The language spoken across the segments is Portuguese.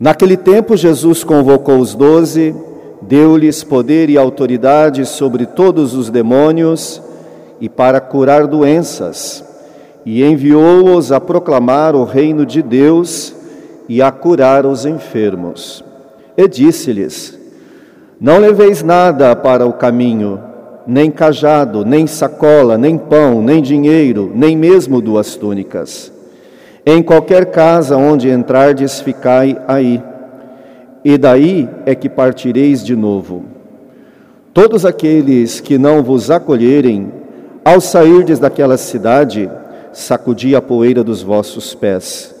Naquele tempo, Jesus convocou os doze, deu-lhes poder e autoridade sobre todos os demônios e para curar doenças, e enviou-os a proclamar o reino de Deus e a curar os enfermos. E disse-lhes: Não leveis nada para o caminho, nem cajado, nem sacola, nem pão, nem dinheiro, nem mesmo duas túnicas. Em qualquer casa onde entrardes, ficai aí, e daí é que partireis de novo. Todos aqueles que não vos acolherem, ao sairdes daquela cidade, sacudi a poeira dos vossos pés,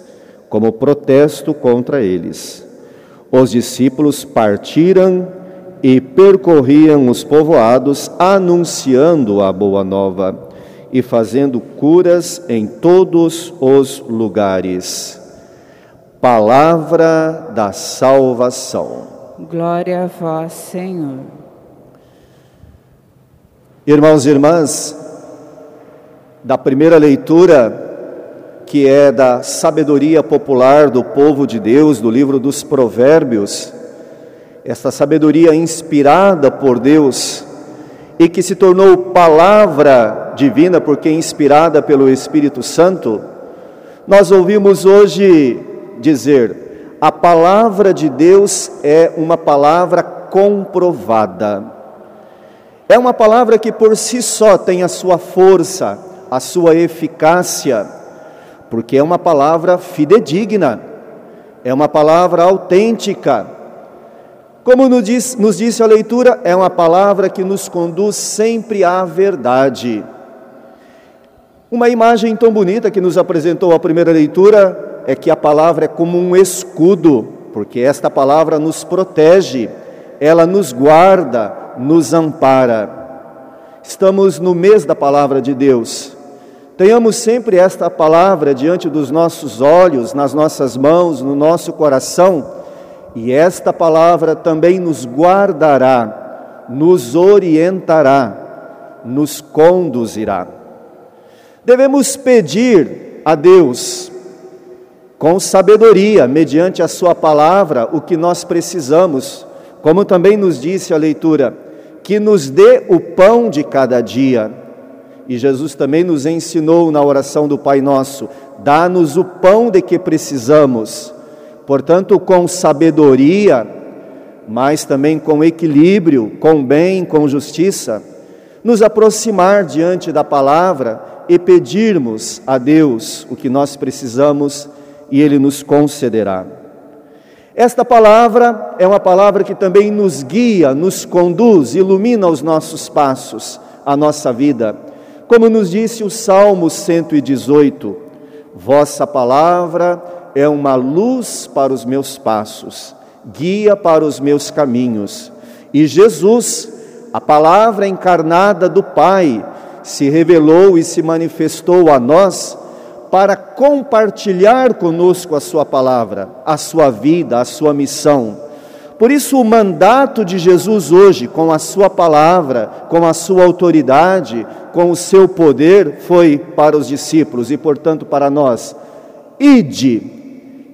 como protesto contra eles. Os discípulos partiram e percorriam os povoados, anunciando a boa nova e fazendo curas em todos os lugares. Palavra da salvação. Glória a vós, Senhor. Irmãos e irmãs, da primeira leitura, que é da sabedoria popular do povo de Deus, do livro dos Provérbios, esta sabedoria inspirada por Deus e que se tornou palavra divina porque inspirada pelo Espírito Santo, nós ouvimos hoje dizer: a palavra de Deus é uma palavra comprovada. É uma palavra que por si só tem a sua força, a sua eficácia, porque é uma palavra fidedigna, é uma palavra autêntica como nos, diz, nos disse a leitura, é uma palavra que nos conduz sempre à verdade. Uma imagem tão bonita que nos apresentou a primeira leitura é que a palavra é como um escudo, porque esta palavra nos protege, ela nos guarda, nos ampara. Estamos no mês da palavra de Deus. Tenhamos sempre esta palavra diante dos nossos olhos, nas nossas mãos, no nosso coração e esta palavra também nos guardará, nos orientará, nos conduzirá. Devemos pedir a Deus, com sabedoria, mediante a Sua palavra, o que nós precisamos, como também nos disse a leitura, que nos dê o pão de cada dia. E Jesus também nos ensinou na oração do Pai Nosso: dá-nos o pão de que precisamos Portanto, com sabedoria, mas também com equilíbrio, com bem, com justiça, nos aproximar diante da palavra e pedirmos a Deus o que nós precisamos e Ele nos concederá. Esta palavra é uma palavra que também nos guia, nos conduz, ilumina os nossos passos, a nossa vida. Como nos disse o Salmo 118: Vossa palavra é uma luz para os meus passos, guia para os meus caminhos. E Jesus, a palavra encarnada do Pai, se revelou e se manifestou a nós para compartilhar conosco a Sua palavra, a Sua vida, a Sua missão. Por isso, o mandato de Jesus hoje, com a Sua palavra, com a Sua autoridade, com o seu poder, foi para os discípulos e, portanto, para nós. Ide,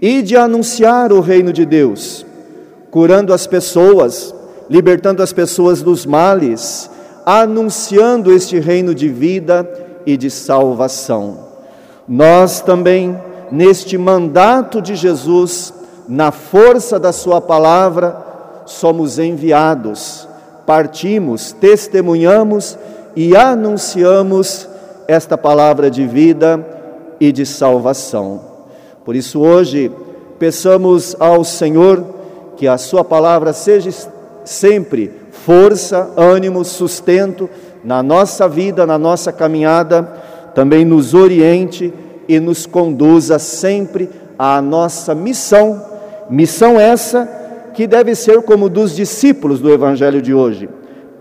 e de anunciar o reino de Deus, curando as pessoas, libertando as pessoas dos males, anunciando este reino de vida e de salvação. Nós também, neste mandato de Jesus, na força da Sua palavra, somos enviados, partimos, testemunhamos e anunciamos esta palavra de vida e de salvação. Por isso, hoje, peçamos ao Senhor que a Sua palavra seja sempre força, ânimo, sustento na nossa vida, na nossa caminhada, também nos oriente e nos conduza sempre à nossa missão. Missão essa que deve ser como dos discípulos do Evangelho de hoje,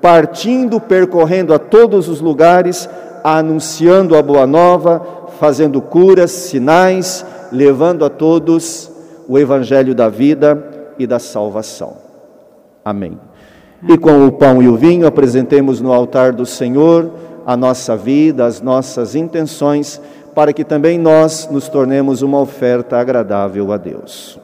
partindo, percorrendo a todos os lugares, anunciando a boa nova, fazendo curas, sinais, levando a todos o evangelho da vida e da salvação. Amém. E com o pão e o vinho apresentemos no altar do Senhor a nossa vida, as nossas intenções, para que também nós nos tornemos uma oferta agradável a Deus.